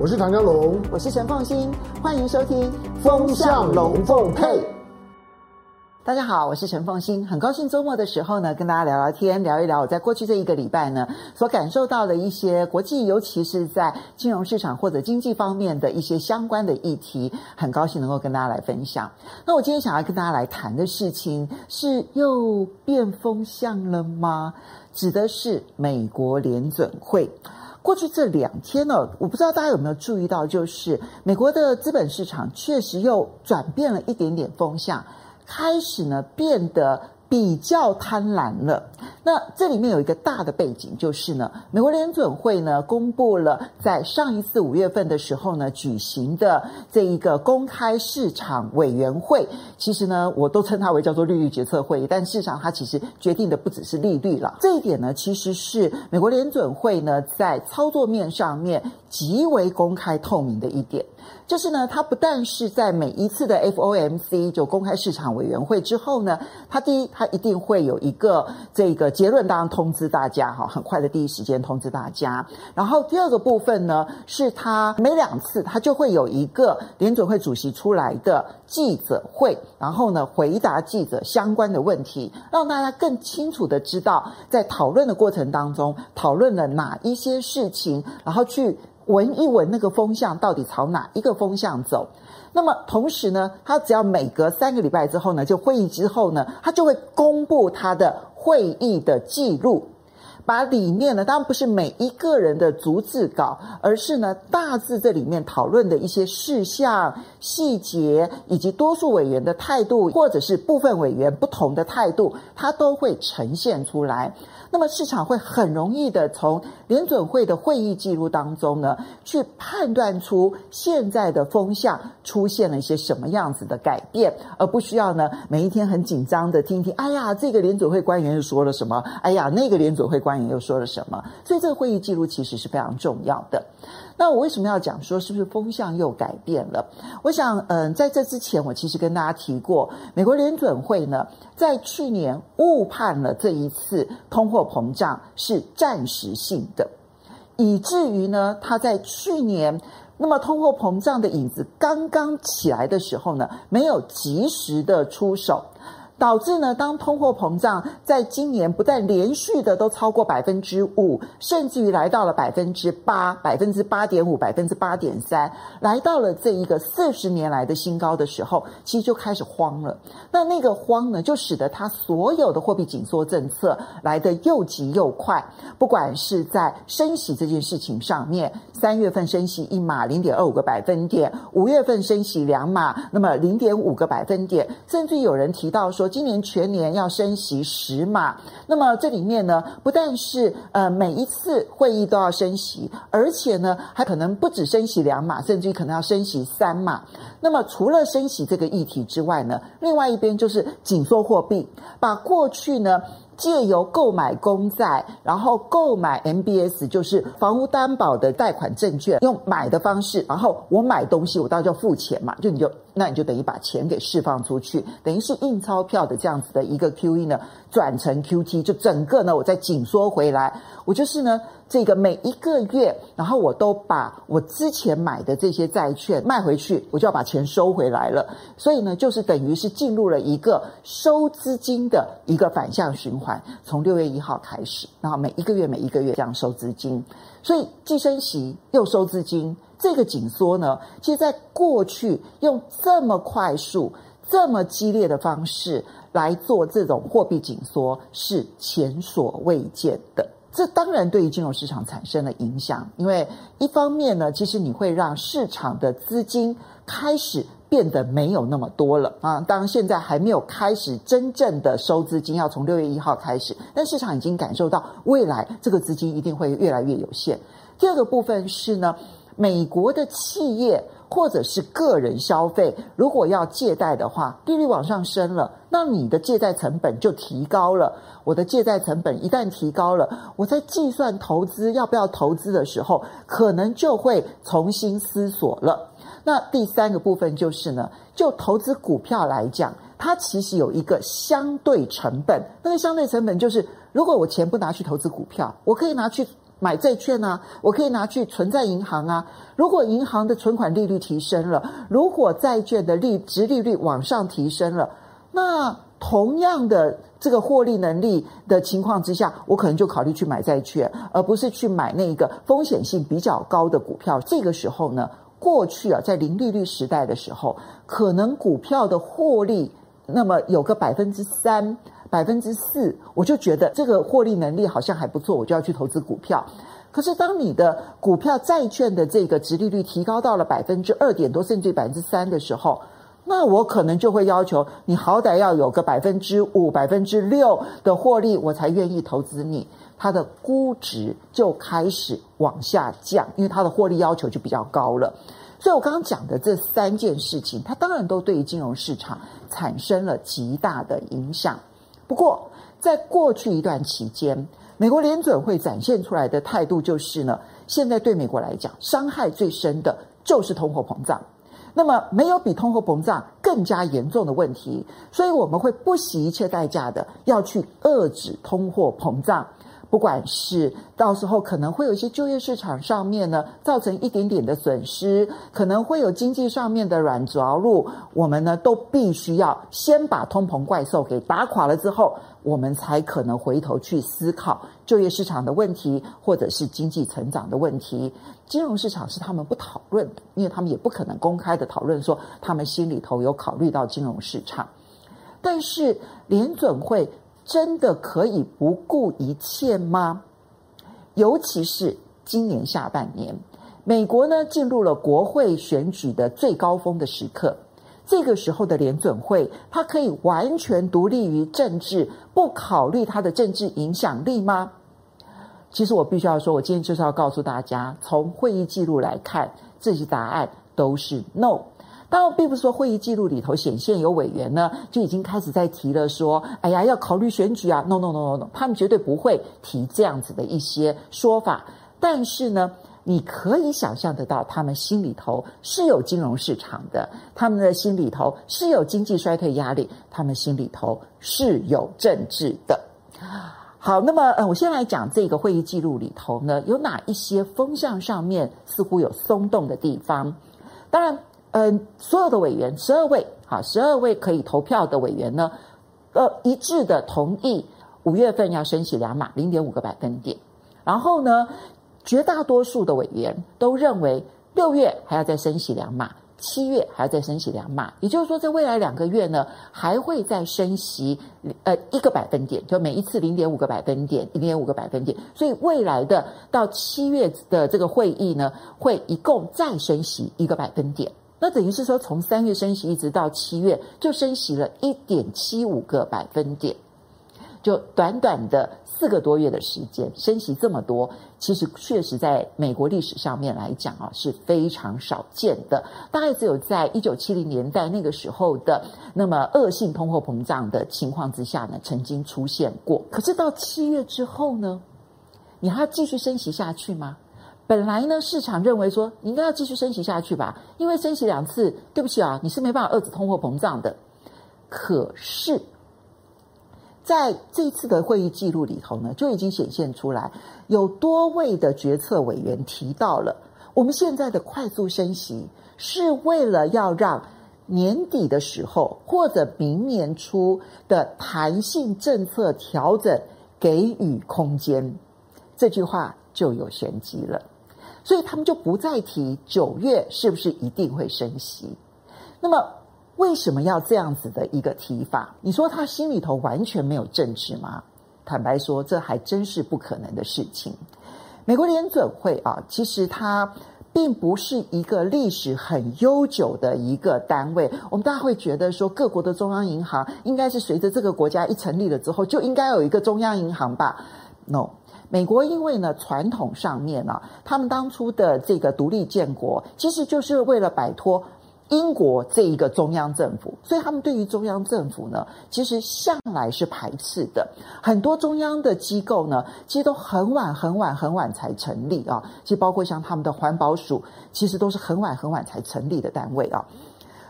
我是唐江龙，我是陈凤馨，欢迎收听《风向龙凤配》。大家好，我是陈凤馨，很高兴周末的时候呢，跟大家聊聊天，聊一聊我在过去这一个礼拜呢所感受到的一些国际，尤其是在金融市场或者经济方面的一些相关的议题，很高兴能够跟大家来分享。那我今天想要跟大家来谈的事情是又变风向了吗？指的是美国联准会。过去这两天呢，我不知道大家有没有注意到，就是美国的资本市场确实又转变了一点点风向。开始呢，变得比较贪婪了。那这里面有一个大的背景，就是呢，美国联准会呢公布了在上一次五月份的时候呢举行的这一个公开市场委员会，其实呢我都称它为叫做利率决策会议，但事实上它其实决定的不只是利率了。这一点呢，其实是美国联准会呢在操作面上面极为公开透明的一点。就是呢，它不但是在每一次的 FOMC 就公开市场委员会之后呢，它第一，它一定会有一个这个结论，当然通知大家哈，很快的第一时间通知大家。然后第二个部分呢，是它每两次它就会有一个联准会主席出来的记者会，然后呢回答记者相关的问题，让大家更清楚的知道在讨论的过程当中讨论了哪一些事情，然后去。闻一闻那个风向到底朝哪一个风向走？那么同时呢，他只要每隔三个礼拜之后呢，就会议之后呢，他就会公布他的会议的记录。把里面呢，当然不是每一个人的逐字稿，而是呢大致这里面讨论的一些事项、细节，以及多数委员的态度，或者是部分委员不同的态度，它都会呈现出来。那么市场会很容易的从联准会的会议记录当中呢，去判断出现在的风向出现了一些什么样子的改变，而不需要呢每一天很紧张的听听，哎呀，这个联准会官员又说了什么？哎呀，那个联准会官你又说了什么？所以这个会议记录其实是非常重要的。那我为什么要讲说是不是风向又改变了？我想，嗯，在这之前我其实跟大家提过，美国联准会呢在去年误判了这一次通货膨胀是暂时性的，以至于呢，他在去年那么通货膨胀的影子刚刚起来的时候呢，没有及时的出手。导致呢，当通货膨胀在今年不但连续的都超过百分之五，甚至于来到了百分之八、百分之八点五、百分之八点三，来到了这一个四十年来的新高的时候，其实就开始慌了。那那个慌呢，就使得它所有的货币紧缩政策来得又急又快。不管是在升息这件事情上面，三月份升息一码零点二五个百分点，五月份升息两码，那么零点五个百分点，甚至有人提到说。今年全年要升息十码，那么这里面呢，不但是呃每一次会议都要升息，而且呢还可能不止升息两码，甚至于可能要升息三码。那么除了升息这个议题之外呢，另外一边就是紧缩货币，把过去呢。借由购买公债，然后购买 MBS，就是房屋担保的贷款证券，用买的方式，然后我买东西，我当然就要付钱嘛，就你就那你就等于把钱给释放出去，等于是印钞票的这样子的一个 QE 呢，转成 QT，就整个呢我再紧缩回来，我就是呢。这个每一个月，然后我都把我之前买的这些债券卖回去，我就要把钱收回来了。所以呢，就是等于是进入了一个收资金的一个反向循环。从六月一号开始，然后每一个月每一个月这样收资金，所以既升息又收资金，这个紧缩呢，其实在过去用这么快速、这么激烈的方式来做这种货币紧缩，是前所未见的。这当然对于金融市场产生了影响，因为一方面呢，其实你会让市场的资金开始变得没有那么多了啊。当然现在还没有开始真正的收资金，要从六月一号开始，但市场已经感受到未来这个资金一定会越来越有限。第二个部分是呢，美国的企业。或者是个人消费，如果要借贷的话，利率往上升了，那你的借贷成本就提高了。我的借贷成本一旦提高了，我在计算投资要不要投资的时候，可能就会重新思索了。那第三个部分就是呢，就投资股票来讲，它其实有一个相对成本。那个相对成本就是，如果我钱不拿去投资股票，我可以拿去买债券啊，我可以拿去存在银行啊。如果银行的存款利率提升了，如果债券的利值利率往上提升了，那同样的这个获利能力的情况之下，我可能就考虑去买债券，而不是去买那个风险性比较高的股票。这个时候呢，过去啊，在零利率时代的时候，可能股票的获利那么有个百分之三。百分之四，我就觉得这个获利能力好像还不错，我就要去投资股票。可是当你的股票债券的这个殖利率提高到了百分之二点多，甚至百分之三的时候，那我可能就会要求你好歹要有个百分之五、百分之六的获利，我才愿意投资你。它的估值就开始往下降，因为它的获利要求就比较高了。所以我刚刚讲的这三件事情，它当然都对于金融市场产生了极大的影响。不过，在过去一段期间，美国联准会展现出来的态度就是呢，现在对美国来讲，伤害最深的就是通货膨胀。那么，没有比通货膨胀更加严重的问题，所以我们会不惜一切代价的要去遏制通货膨胀。不管是到时候可能会有一些就业市场上面呢，造成一点点的损失，可能会有经济上面的软着陆，我们呢都必须要先把通膨怪兽给打垮了之后，我们才可能回头去思考就业市场的问题，或者是经济成长的问题。金融市场是他们不讨论的，因为他们也不可能公开的讨论说他们心里头有考虑到金融市场，但是联准会。真的可以不顾一切吗？尤其是今年下半年，美国呢进入了国会选举的最高峰的时刻。这个时候的联准会，它可以完全独立于政治，不考虑它的政治影响力吗？其实我必须要说，我今天就是要告诉大家，从会议记录来看，这些答案都是 no。当然，并不是说会议记录里头显现有委员呢，就已经开始在提了，说：“哎呀，要考虑选举啊！”No No No No No，他们绝对不会提这样子的一些说法。但是呢，你可以想象得到，他们心里头是有金融市场的，他们的心里头是有经济衰退压力，他们心里头是有政治的。好，那么呃，我先来讲这个会议记录里头呢，有哪一些风向上面似乎有松动的地方？当然。嗯，所有的委员十二位，好，十二位可以投票的委员呢，呃，一致的同意五月份要升息两码，零点五个百分点。然后呢，绝大多数的委员都认为六月还要再升息两码，七月还要再升息两码。也就是说，在未来两个月呢，还会再升息呃一个百分点，就每一次零点五个百分点，零点五个百分点。所以未来的到七月的这个会议呢，会一共再升息一个百分点。那等于是说，从三月升息一直到七月，就升息了一点七五个百分点，就短短的四个多月的时间，升息这么多，其实确实在美国历史上面来讲啊，是非常少见的。大概只有在一九七零年代那个时候的那么恶性通货膨胀的情况之下呢，曾经出现过。可是到七月之后呢，你还要继续升息下去吗？本来呢，市场认为说你应该要继续升息下去吧，因为升息两次，对不起啊，你是没办法遏制通货膨胀的。可是，在这次的会议记录里头呢，就已经显现出来，有多位的决策委员提到了，我们现在的快速升息是为了要让年底的时候或者明年初的弹性政策调整给予空间。这句话就有玄机了。所以他们就不再提九月是不是一定会升息。那么为什么要这样子的一个提法？你说他心里头完全没有政治吗？坦白说，这还真是不可能的事情。美国联准会啊，其实它并不是一个历史很悠久的一个单位。我们大家会觉得说，各国的中央银行应该是随着这个国家一成立了之后，就应该有一个中央银行吧？No。美国因为呢，传统上面呢、啊，他们当初的这个独立建国，其实就是为了摆脱英国这一个中央政府，所以他们对于中央政府呢，其实向来是排斥的。很多中央的机构呢，其实都很晚、很晚、很晚才成立啊。其实包括像他们的环保署，其实都是很晚、很晚才成立的单位啊。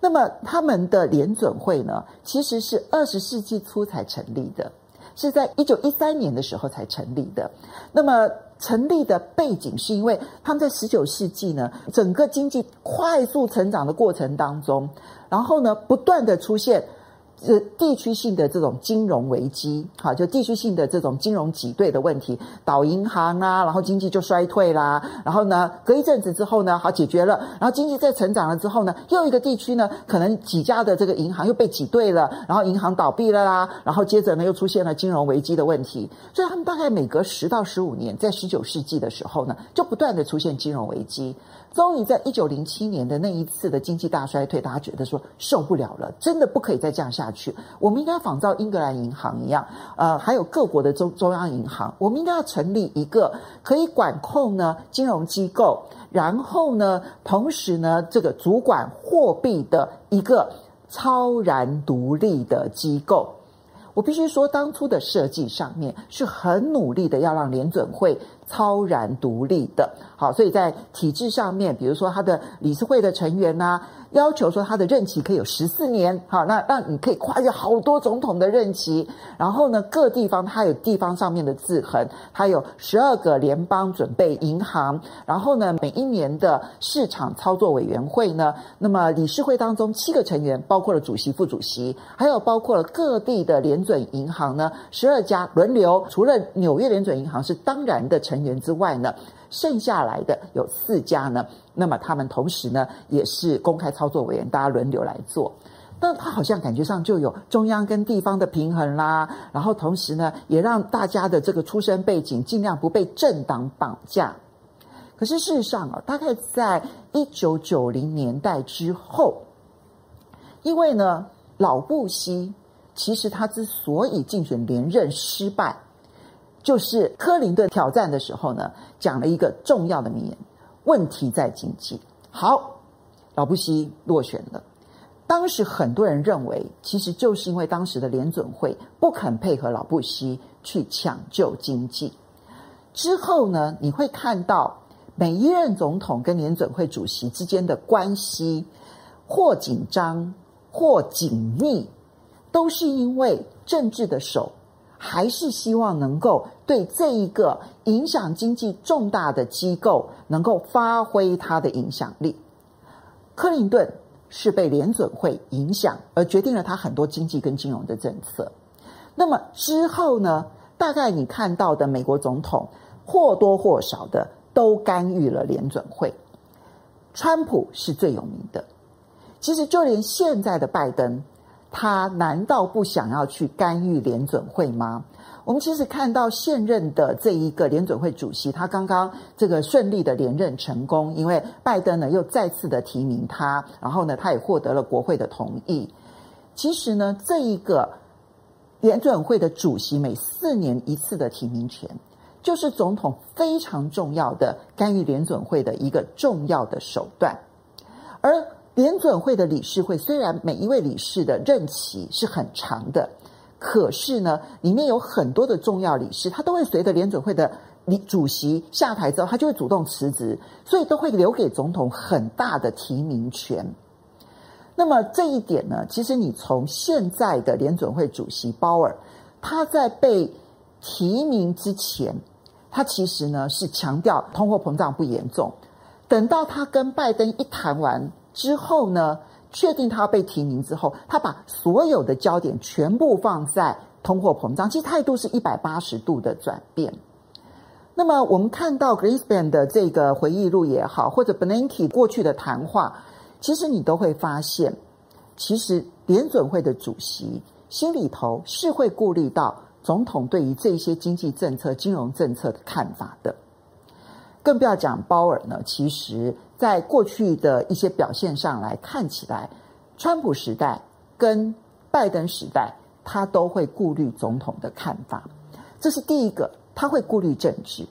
那么他们的联准会呢，其实是二十世纪初才成立的。是在一九一三年的时候才成立的。那么成立的背景是因为他们在十九世纪呢，整个经济快速成长的过程当中，然后呢，不断的出现。呃，地区性的这种金融危机，好，就地区性的这种金融挤兑的问题，倒银行啊，然后经济就衰退啦。然后呢，隔一阵子之后呢，好解决了，然后经济再成长了之后呢，又一个地区呢，可能几家的这个银行又被挤兑了，然后银行倒闭了啦。然后接着呢，又出现了金融危机的问题。所以他们大概每隔十到十五年，在十九世纪的时候呢，就不断的出现金融危机。终于在一九零七年的那一次的经济大衰退，大家觉得说受不了了，真的不可以再这样下去。我们应该仿照英格兰银行一样，呃，还有各国的中中央银行，我们应该要成立一个可以管控呢金融机构，然后呢，同时呢，这个主管货币的一个超然独立的机构。我必须说，当初的设计上面是很努力的，要让联准会超然独立的。好，所以在体制上面，比如说他的理事会的成员呐、要求说他的任期可以有十四年，好，那让你可以跨越好多总统的任期。然后呢，各地方它有地方上面的制衡，它有十二个联邦准备银行。然后呢，每一年的市场操作委员会呢，那么理事会当中七个成员，包括了主席、副主席，还有包括了各地的联准银行呢，十二家轮流。除了纽约联准银行是当然的成员之外呢。剩下来的有四家呢，那么他们同时呢也是公开操作委员，大家轮流来做。那他好像感觉上就有中央跟地方的平衡啦，然后同时呢也让大家的这个出身背景尽量不被政党绑架。可是事实上啊，大概在一九九零年代之后，因为呢老布希其实他之所以竞选连任失败。就是克林顿挑战的时候呢，讲了一个重要的名言：“问题在经济。”好，老布希落选了。当时很多人认为，其实就是因为当时的联准会不肯配合老布希去抢救经济。之后呢，你会看到每一任总统跟联准会主席之间的关系或紧张或紧密，都是因为政治的手。还是希望能够对这一个影响经济重大的机构能够发挥它的影响力。克林顿是被联准会影响而决定了他很多经济跟金融的政策。那么之后呢，大概你看到的美国总统或多或少的都干预了联准会。川普是最有名的，其实就连现在的拜登。他难道不想要去干预联准会吗？我们其实看到现任的这一个联准会主席，他刚刚这个顺利的连任成功，因为拜登呢又再次的提名他，然后呢他也获得了国会的同意。其实呢，这一个联准会的主席每四年一次的提名权，就是总统非常重要的干预联准会的一个重要的手段，而。联准会的理事会虽然每一位理事的任期是很长的，可是呢，里面有很多的重要理事，他都会随着联准会的理主席下台之后，他就会主动辞职，所以都会留给总统很大的提名权。那么这一点呢，其实你从现在的联准会主席鲍尔，他在被提名之前，他其实呢是强调通货膨胀不严重，等到他跟拜登一谈完。之后呢，确定他被提名之后，他把所有的焦点全部放在通货膨胀，其实态度是一百八十度的转变。那么我们看到 Greenspan 的这个回忆录也好，或者 Bernanke 过去的谈话，其实你都会发现，其实联准会的主席心里头是会顾虑到总统对于这些经济政策、金融政策的看法的。更不要讲鲍尔呢，其实。在过去的一些表现上来看起来，川普时代跟拜登时代，他都会顾虑总统的看法，这是第一个，他会顾虑政治。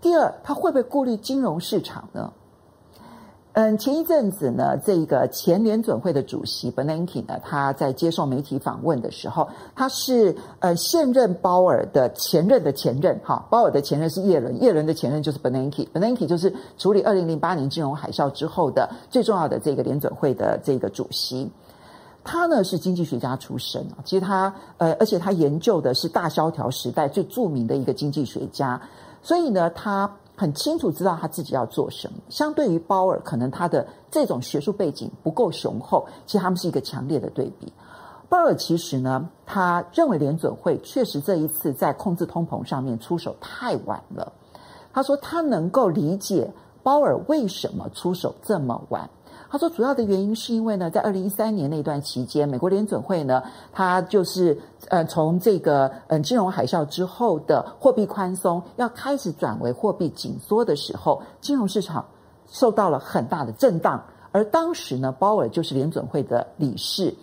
第二，他会不会顾虑金融市场呢？嗯，前一阵子呢，这个前联准会的主席 Bernanke 呢，他在接受媒体访问的时候，他是呃现任鲍尔的前任的前任，哈，鲍尔的前任是叶伦，叶伦的前任就是 Bernanke，Bernanke 就是处理二零零八年金融海啸之后的最重要的这个联准会的这个主席。他呢是经济学家出身，其实他呃，而且他研究的是大萧条时代最著名的一个经济学家。所以呢，他很清楚知道他自己要做什么。相对于鲍尔，可能他的这种学术背景不够雄厚，其实他们是一个强烈的对比。鲍尔其实呢，他认为联准会确实这一次在控制通膨上面出手太晚了。他说他能够理解鲍尔为什么出手这么晚。他说主要的原因是因为呢，在二零一三年那段期间，美国联准会呢，他就是呃从这个嗯金融海啸之后的货币宽松要开始转为货币紧缩的时候，金融市场受到了很大的震荡。而当时呢，鲍尔就是联准会的理事。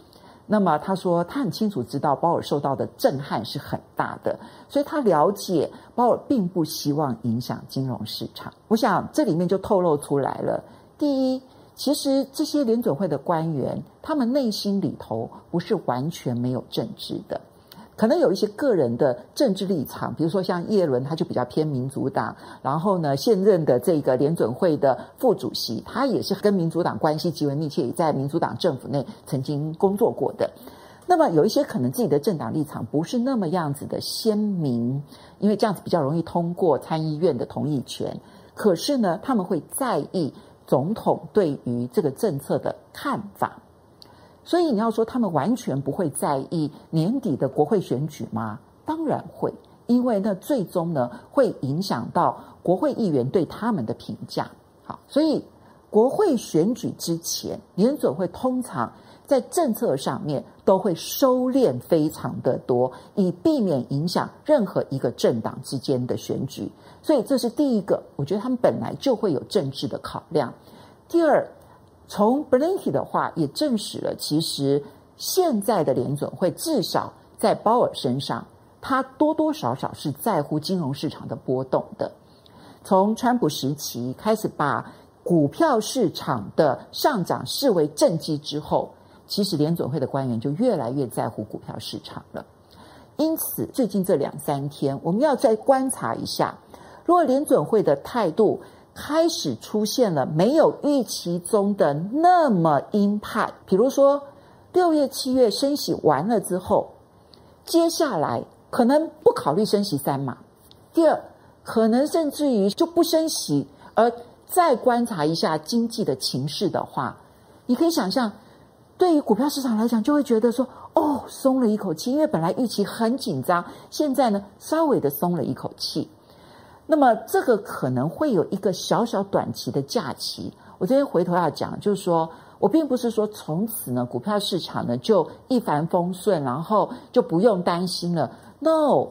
那么他说，他很清楚知道鲍尔受到的震撼是很大的，所以他了解鲍尔并不希望影响金融市场。我想这里面就透露出来了。第一，其实这些联准会的官员，他们内心里头不是完全没有政治的。可能有一些个人的政治立场，比如说像叶伦，他就比较偏民主党。然后呢，现任的这个联准会的副主席，他也是跟民主党关系极为密切，也在民主党政府内曾经工作过的。那么有一些可能自己的政党立场不是那么样子的鲜明，因为这样子比较容易通过参议院的同意权。可是呢，他们会在意总统对于这个政策的看法。所以你要说他们完全不会在意年底的国会选举吗？当然会，因为那最终呢会影响到国会议员对他们的评价。好，所以国会选举之前，联准会通常在政策上面都会收敛非常的多，以避免影响任何一个政党之间的选举。所以这是第一个，我觉得他们本来就会有政治的考量。第二。从 BLANK 的话也证实了，其实现在的联准会至少在鲍尔身上，他多多少少是在乎金融市场的波动的。从川普时期开始把股票市场的上涨视为政绩之后，其实联准会的官员就越来越在乎股票市场了。因此，最近这两三天，我们要再观察一下，如果联准会的态度，开始出现了没有预期中的那么鹰派，比如说六月、七月升息完了之后，接下来可能不考虑升息三码。第二，可能甚至于就不升息，而再观察一下经济的情势的话，你可以想象，对于股票市场来讲，就会觉得说，哦，松了一口气，因为本来预期很紧张，现在呢，稍微的松了一口气。那么这个可能会有一个小小短期的假期。我这边回头要讲，就是说我并不是说从此呢，股票市场呢就一帆风顺，然后就不用担心了。No，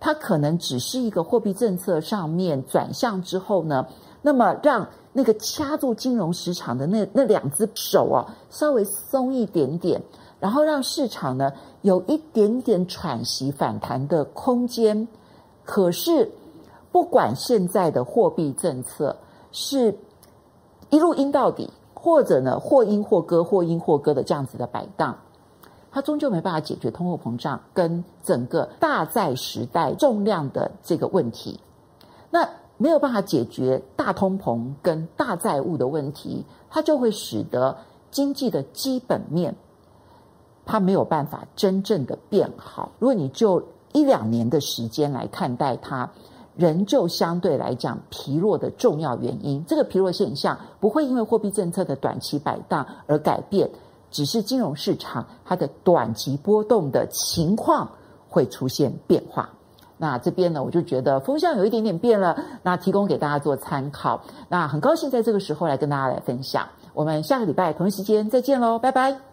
它可能只是一个货币政策上面转向之后呢，那么让那个掐住金融市场的那那两只手啊稍微松一点点，然后让市场呢有一点点喘息反弹的空间。可是。不管现在的货币政策是一路阴到底，或者呢或阴或割、或阴或割的这样子的摆荡，它终究没办法解决通货膨胀跟整个大债时代重量的这个问题。那没有办法解决大通膨跟大债务的问题，它就会使得经济的基本面它没有办法真正的变好。如果你就一两年的时间来看待它。仍旧相对来讲疲弱的重要原因，这个疲弱现象不会因为货币政策的短期摆荡而改变，只是金融市场它的短期波动的情况会出现变化。那这边呢，我就觉得风向有一点点变了，那提供给大家做参考。那很高兴在这个时候来跟大家来分享，我们下个礼拜同一时间再见喽，拜拜。